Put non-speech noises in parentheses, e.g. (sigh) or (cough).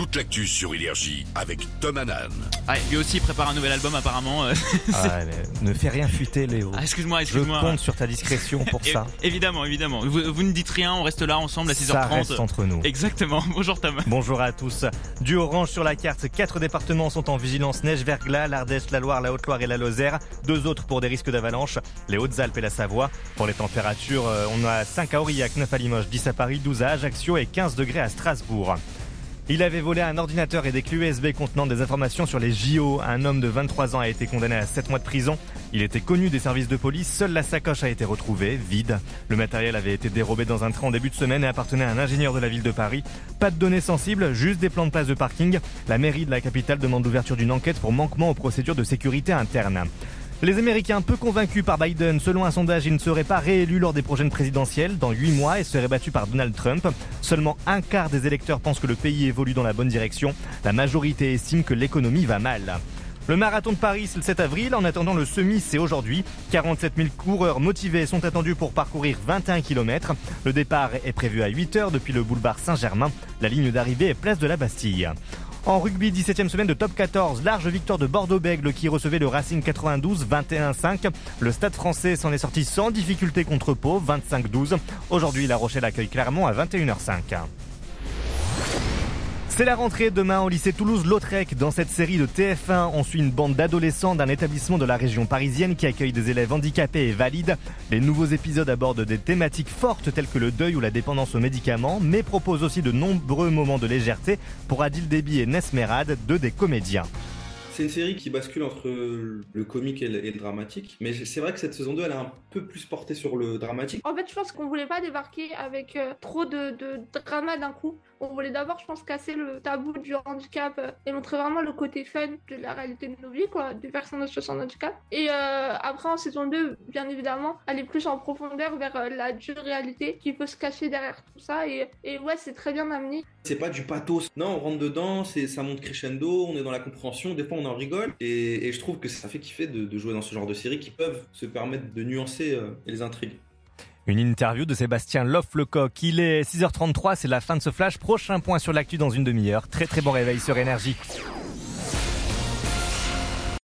toute l'actu sur Énergie avec Tom Hanan. Ah, lui aussi prépare un nouvel album apparemment. euh. Ah, mais ne fais rien fuiter, Léo. Ah, excuse-moi, Je excuse-moi. compte sur ta discrétion pour É- ça. Évidemment, évidemment. Vous, vous ne dites rien, on reste là ensemble à 6h30. Ça reste entre nous. Exactement. (laughs) Bonjour Tom. Bonjour à tous. Du orange sur la carte, quatre départements sont en vigilance neige verglas, l'Ardèche, la Loire, la Haute-Loire et la Lozère. Deux autres pour des risques d'avalanche, les Hautes-Alpes et la Savoie. Pour les températures, euh, on a 5 à Aurillac, 9 à Limoges, 10 à Paris, 12 à Ajaccio et 15 degrés à Strasbourg. Il avait volé un ordinateur et des clés USB contenant des informations sur les JO. Un homme de 23 ans a été condamné à 7 mois de prison. Il était connu des services de police. Seule la sacoche a été retrouvée, vide. Le matériel avait été dérobé dans un train en début de semaine et appartenait à un ingénieur de la ville de Paris. Pas de données sensibles, juste des plans de place de parking. La mairie de la capitale demande l'ouverture d'une enquête pour manquement aux procédures de sécurité interne. Les Américains peu convaincus par Biden, selon un sondage, il ne serait pas réélu lors des prochaines présidentielles dans 8 mois et serait battu par Donald Trump. Seulement un quart des électeurs pensent que le pays évolue dans la bonne direction. La majorité estime que l'économie va mal. Le marathon de Paris, c'est le 7 avril. En attendant, le semi, c'est aujourd'hui. 47 000 coureurs motivés sont attendus pour parcourir 21 km. Le départ est prévu à 8 heures depuis le boulevard Saint-Germain. La ligne d'arrivée est place de la Bastille. En rugby, 17e semaine de top 14, large victoire de Bordeaux-Bègle qui recevait le Racing 92 21-5. Le stade français s'en est sorti sans difficulté contre Pau 25-12. Aujourd'hui, La Rochelle accueille Clermont à 21h05. C'est la rentrée demain au lycée Toulouse-Lautrec. Dans cette série de TF1, on suit une bande d'adolescents d'un établissement de la région parisienne qui accueille des élèves handicapés et valides. Les nouveaux épisodes abordent des thématiques fortes telles que le deuil ou la dépendance aux médicaments, mais proposent aussi de nombreux moments de légèreté pour Adil Déby et Nesmerad, deux des comédiens. C'est une série qui bascule entre le comique et le, dramatique, mais c'est vrai que cette saison 2 elle est un peu plus portée sur le dramatique. En fait, je pense qu'on voulait pas débarquer avec euh, trop de, drama d'un coup. On voulait d'abord, je pense, casser le tabou du handicap euh, et montrer vraiment le côté fun de la réalité de nos vies, quoi, des personnes de handicap. Et euh, après, en saison 2, bien évidemment, aller plus en profondeur vers la dure réalité qui peut se cacher derrière tout ça. Et, et ouais, c'est très bien amené. C'est pas du pathos. Non, on rentre dedans, c'est ça monte crescendo, on est dans la compréhension, des fois on en rigole. Et, je trouve que ça fait kiffer de, de, jouer dans ce genre de séries qui peuvent se permettre de nuancer euh, les intrigues. Une interview de Sébastien Loff-Lecoq. Il est 6h33, c'est la fin de ce flash. Prochain point sur l'actu dans une demi-heure. Très très bon réveil sur Énergie.